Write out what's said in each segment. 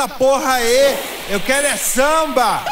essa porra aí. Eu quero é samba.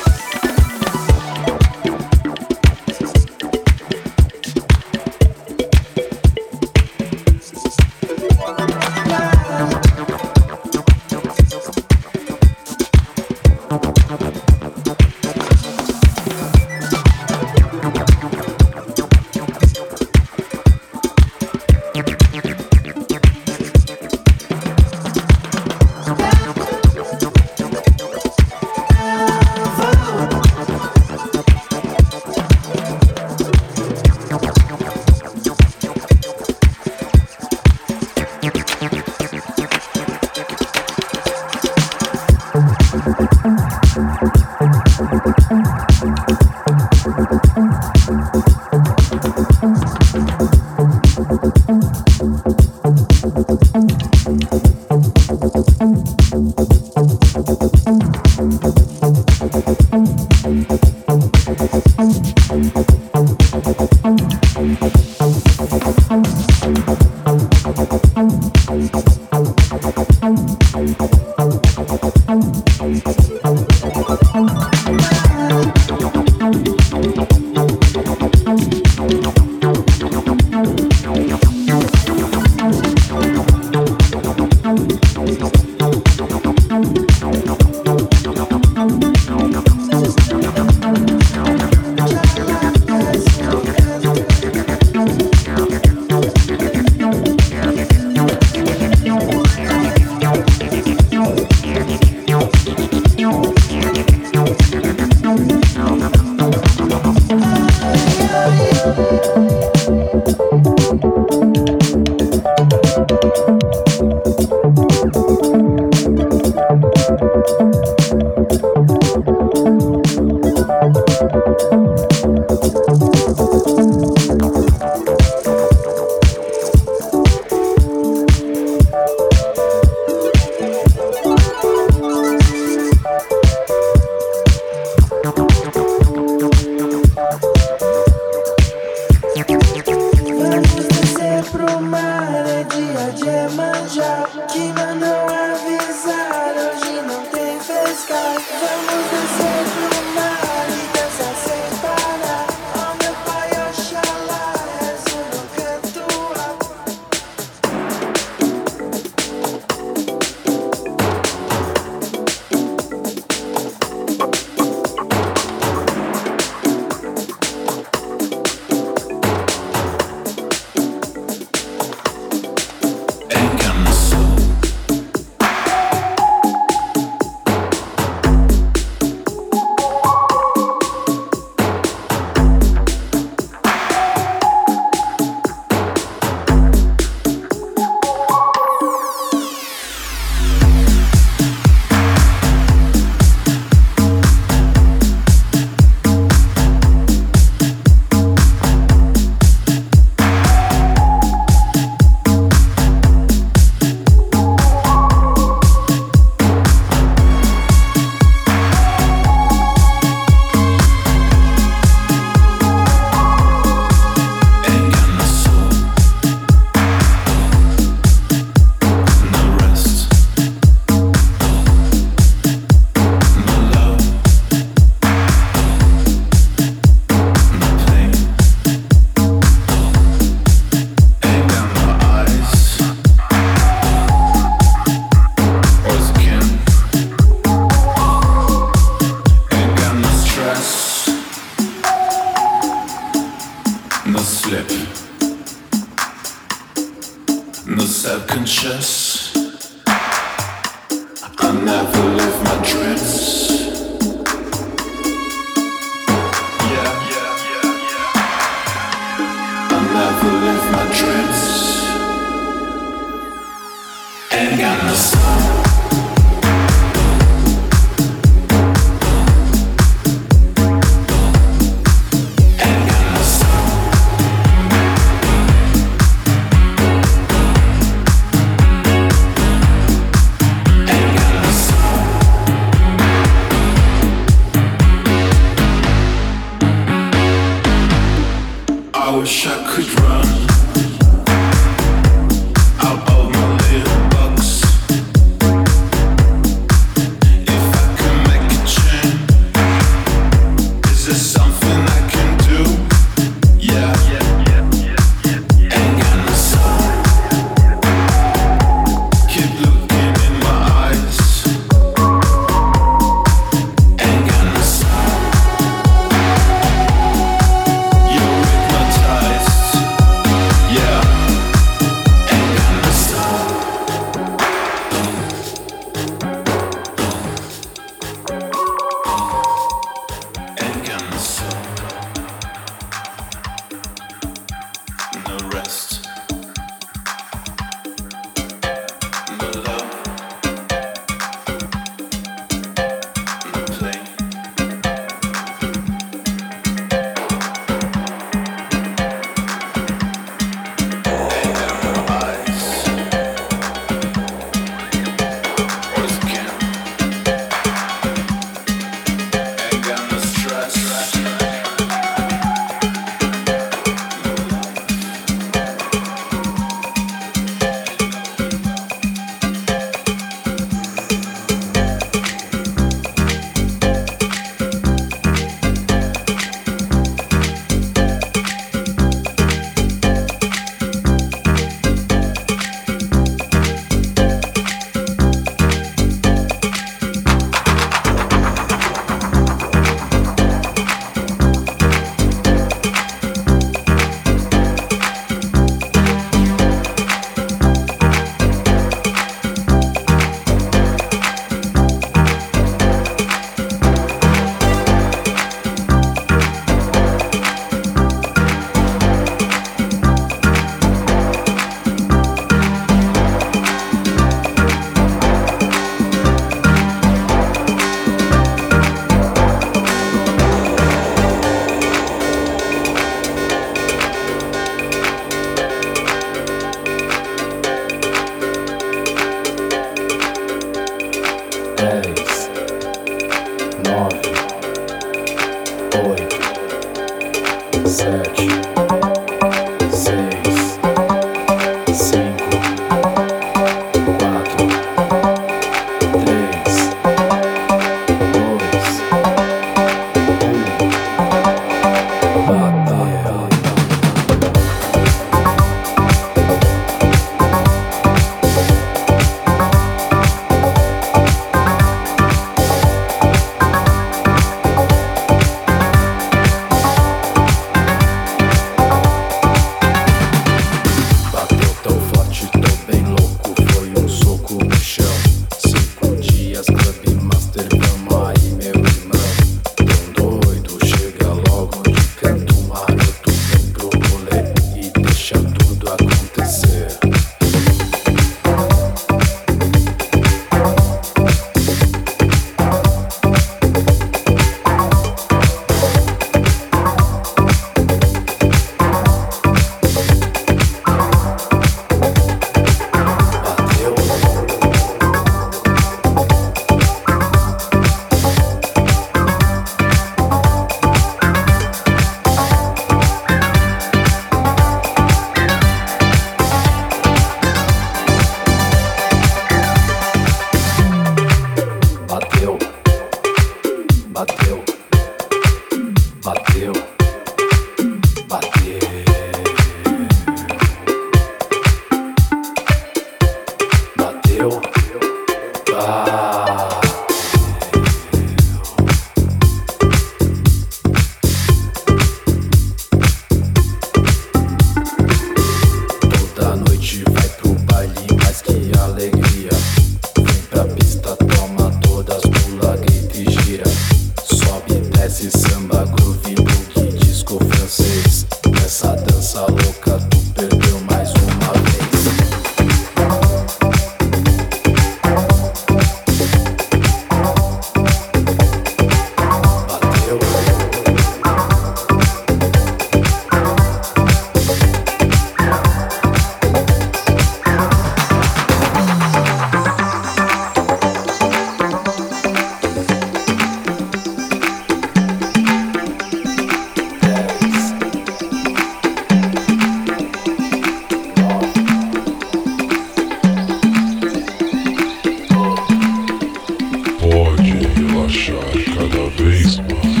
marcha cada a mais.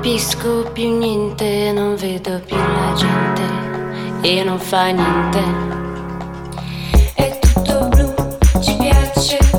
capisco più niente, non vedo più la gente e non fa niente. È tutto blu, ci piace.